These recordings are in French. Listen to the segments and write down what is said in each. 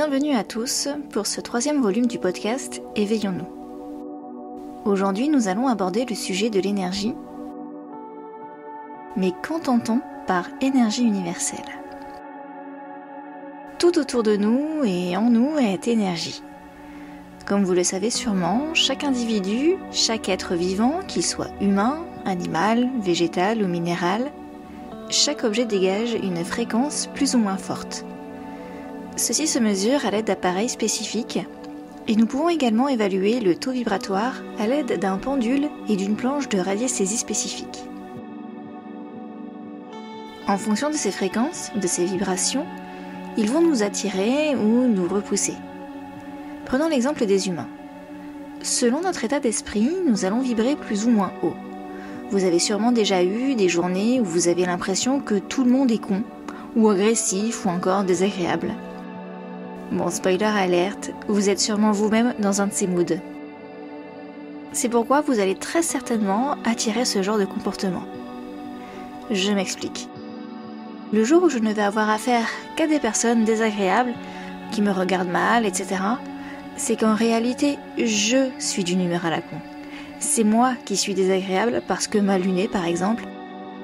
bienvenue à tous pour ce troisième volume du podcast Éveillons-nous. Aujourd'hui, nous allons aborder le sujet de l'énergie. Mais qu'entend-on par énergie universelle? Tout autour de nous et en nous est énergie. Comme vous le savez sûrement, chaque individu, chaque être vivant, qu'il soit humain, animal, végétal ou minéral, chaque objet dégage une fréquence plus ou moins forte. Ceci se mesure à l'aide d'appareils spécifiques et nous pouvons également évaluer le taux vibratoire à l'aide d'un pendule et d'une planche de radiesthésie spécifique. En fonction de ces fréquences, de ces vibrations, ils vont nous attirer ou nous repousser. Prenons l'exemple des humains. Selon notre état d'esprit, nous allons vibrer plus ou moins haut. Vous avez sûrement déjà eu des journées où vous avez l'impression que tout le monde est con, ou agressif, ou encore désagréable. Bon, spoiler alerte, vous êtes sûrement vous-même dans un de ces moods. C'est pourquoi vous allez très certainement attirer ce genre de comportement. Je m'explique. Le jour où je ne vais avoir affaire qu'à des personnes désagréables, qui me regardent mal, etc., c'est qu'en réalité, je suis d'une humeur à la con. C'est moi qui suis désagréable parce que ma lunée, par exemple,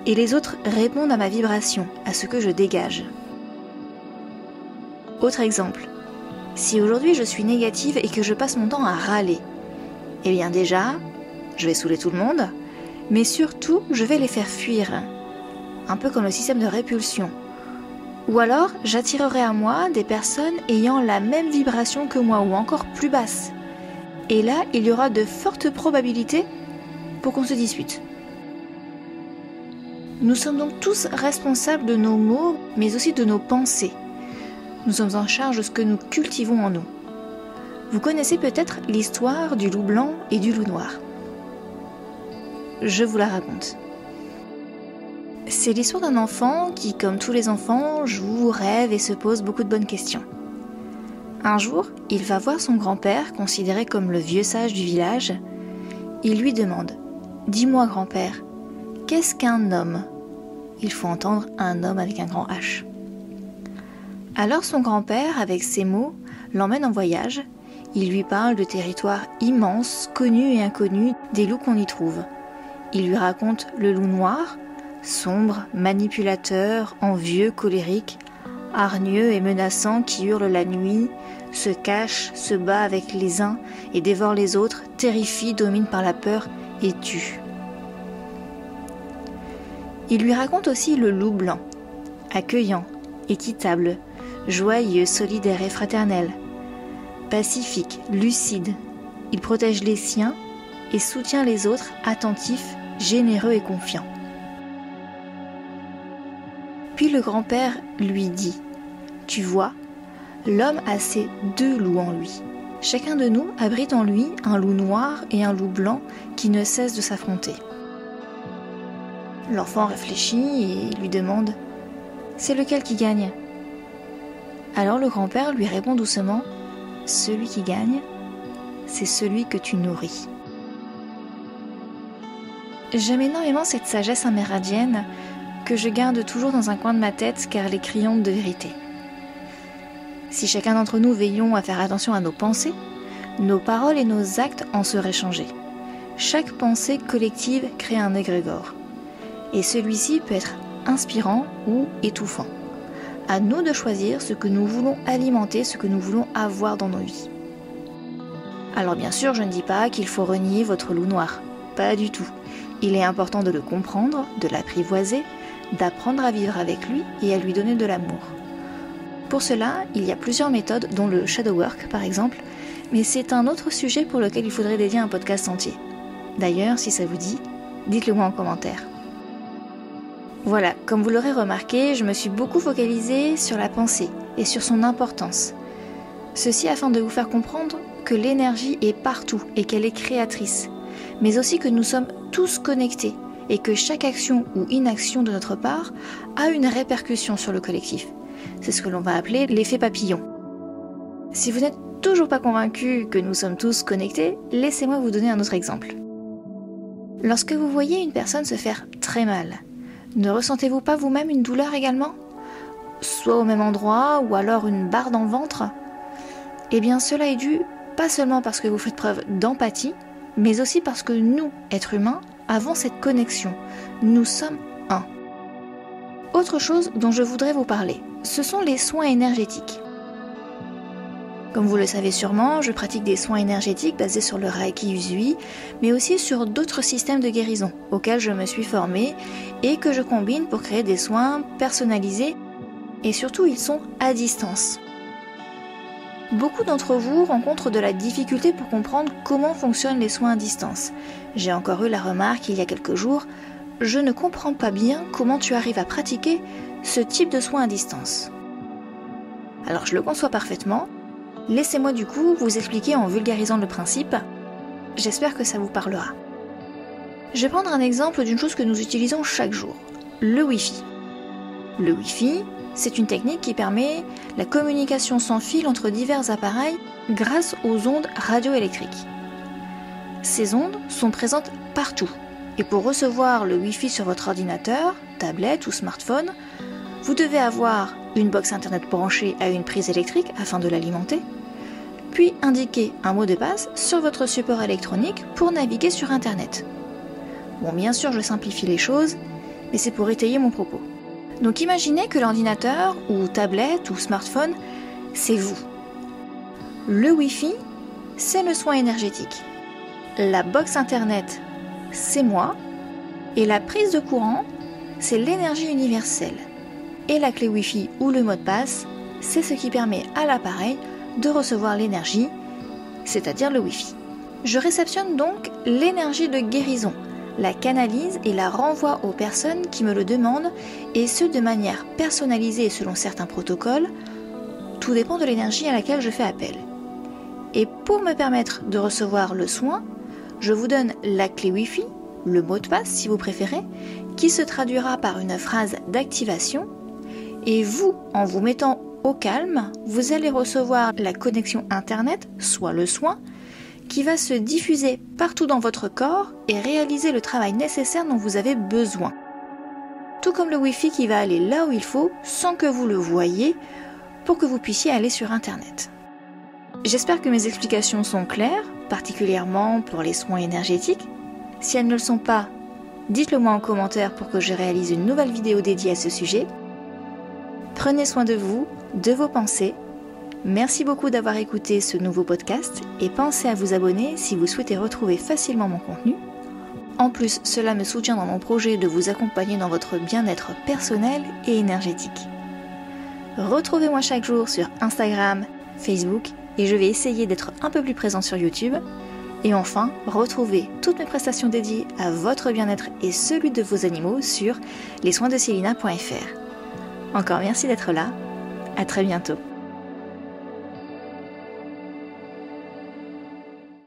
et les autres répondent à ma vibration, à ce que je dégage. Autre exemple, si aujourd'hui je suis négative et que je passe mon temps à râler, eh bien déjà, je vais saouler tout le monde, mais surtout je vais les faire fuir. Un peu comme le système de répulsion. Ou alors j'attirerai à moi des personnes ayant la même vibration que moi ou encore plus basse. Et là, il y aura de fortes probabilités pour qu'on se dispute. Nous sommes donc tous responsables de nos mots, mais aussi de nos pensées. Nous sommes en charge de ce que nous cultivons en nous. Vous connaissez peut-être l'histoire du loup blanc et du loup noir. Je vous la raconte. C'est l'histoire d'un enfant qui, comme tous les enfants, joue, rêve et se pose beaucoup de bonnes questions. Un jour, il va voir son grand-père, considéré comme le vieux sage du village. Il lui demande Dis-moi, grand-père, qu'est-ce qu'un homme? Il faut entendre un homme avec un grand H. Alors son grand-père, avec ses mots, l'emmène en voyage. Il lui parle de territoires immenses, connus et inconnus, des loups qu'on y trouve. Il lui raconte le loup noir, sombre, manipulateur, envieux, colérique, hargneux et menaçant qui hurle la nuit, se cache, se bat avec les uns et dévore les autres, terrifie, domine par la peur et tue. Il lui raconte aussi le loup blanc, accueillant, équitable, joyeux, solidaire et fraternel. Pacifique, lucide, il protège les siens et soutient les autres, attentif, généreux et confiant. Puis le grand-père lui dit Tu vois, l'homme a ces deux loups en lui. Chacun de nous abrite en lui un loup noir et un loup blanc qui ne cessent de s'affronter. L'enfant réfléchit et lui demande C'est lequel qui gagne? Alors le grand-père lui répond doucement Celui qui gagne, c'est celui que tu nourris. J'aime énormément cette sagesse amérindienne que je garde toujours dans un coin de ma tête car elle est criante de vérité. Si chacun d'entre nous veillons à faire attention à nos pensées, nos paroles et nos actes en seraient changés. Chaque pensée collective crée un égrégore. Et celui-ci peut être inspirant ou étouffant. À nous de choisir ce que nous voulons alimenter, ce que nous voulons avoir dans nos vies. Alors bien sûr, je ne dis pas qu'il faut renier votre loup noir. Pas du tout. Il est important de le comprendre, de l'apprivoiser, d'apprendre à vivre avec lui et à lui donner de l'amour. Pour cela, il y a plusieurs méthodes, dont le shadow work par exemple, mais c'est un autre sujet pour lequel il faudrait dédier un podcast entier. D'ailleurs, si ça vous dit, dites-le moi en commentaire. Voilà, comme vous l'aurez remarqué, je me suis beaucoup focalisée sur la pensée et sur son importance. Ceci afin de vous faire comprendre que l'énergie est partout et qu'elle est créatrice, mais aussi que nous sommes tous connectés et que chaque action ou inaction de notre part a une répercussion sur le collectif. C'est ce que l'on va appeler l'effet papillon. Si vous n'êtes toujours pas convaincu que nous sommes tous connectés, laissez-moi vous donner un autre exemple. Lorsque vous voyez une personne se faire très mal, ne ressentez-vous pas vous-même une douleur également? Soit au même endroit ou alors une barre dans le ventre? Eh bien cela est dû pas seulement parce que vous faites preuve d'empathie, mais aussi parce que nous, êtres humains, avons cette connexion. Nous sommes un. Autre chose dont je voudrais vous parler, ce sont les soins énergétiques. Comme vous le savez sûrement, je pratique des soins énergétiques basés sur le Reiki Usui, mais aussi sur d'autres systèmes de guérison auxquels je me suis formée et que je combine pour créer des soins personnalisés et surtout ils sont à distance. Beaucoup d'entre vous rencontrent de la difficulté pour comprendre comment fonctionnent les soins à distance. J'ai encore eu la remarque il y a quelques jours, je ne comprends pas bien comment tu arrives à pratiquer ce type de soins à distance. Alors je le conçois parfaitement, laissez-moi du coup vous expliquer en vulgarisant le principe, j'espère que ça vous parlera. Je vais prendre un exemple d'une chose que nous utilisons chaque jour, le Wi-Fi. Le Wi-Fi, c'est une technique qui permet la communication sans fil entre divers appareils grâce aux ondes radioélectriques. Ces ondes sont présentes partout. Et pour recevoir le Wi-Fi sur votre ordinateur, tablette ou smartphone, vous devez avoir une box Internet branchée à une prise électrique afin de l'alimenter, puis indiquer un mot de passe sur votre support électronique pour naviguer sur Internet. Bon, bien sûr, je simplifie les choses, mais c'est pour étayer mon propos. Donc imaginez que l'ordinateur ou tablette ou smartphone, c'est vous. Le Wi-Fi, c'est le soin énergétique. La box Internet, c'est moi. Et la prise de courant, c'est l'énergie universelle. Et la clé Wi-Fi ou le mot de passe, c'est ce qui permet à l'appareil de recevoir l'énergie, c'est-à-dire le Wi-Fi. Je réceptionne donc l'énergie de guérison, la canalise et la renvoie aux personnes qui me le demandent, et ce de manière personnalisée selon certains protocoles. Tout dépend de l'énergie à laquelle je fais appel. Et pour me permettre de recevoir le soin, je vous donne la clé Wi-Fi, le mot de passe si vous préférez, qui se traduira par une phrase d'activation. Et vous, en vous mettant au calme, vous allez recevoir la connexion Internet, soit le soin, qui va se diffuser partout dans votre corps et réaliser le travail nécessaire dont vous avez besoin. Tout comme le Wi-Fi qui va aller là où il faut sans que vous le voyiez pour que vous puissiez aller sur Internet. J'espère que mes explications sont claires, particulièrement pour les soins énergétiques. Si elles ne le sont pas, dites-le moi en commentaire pour que je réalise une nouvelle vidéo dédiée à ce sujet. Prenez soin de vous, de vos pensées Merci beaucoup d'avoir écouté ce nouveau podcast et pensez à vous abonner si vous souhaitez retrouver facilement mon contenu. En plus, cela me soutient dans mon projet de vous accompagner dans votre bien-être personnel et énergétique. Retrouvez-moi chaque jour sur Instagram, Facebook et je vais essayer d'être un peu plus présent sur YouTube. Et enfin, retrouvez toutes mes prestations dédiées à votre bien-être et celui de vos animaux sur lessoinsdecélina.fr. Encore merci d'être là. À très bientôt.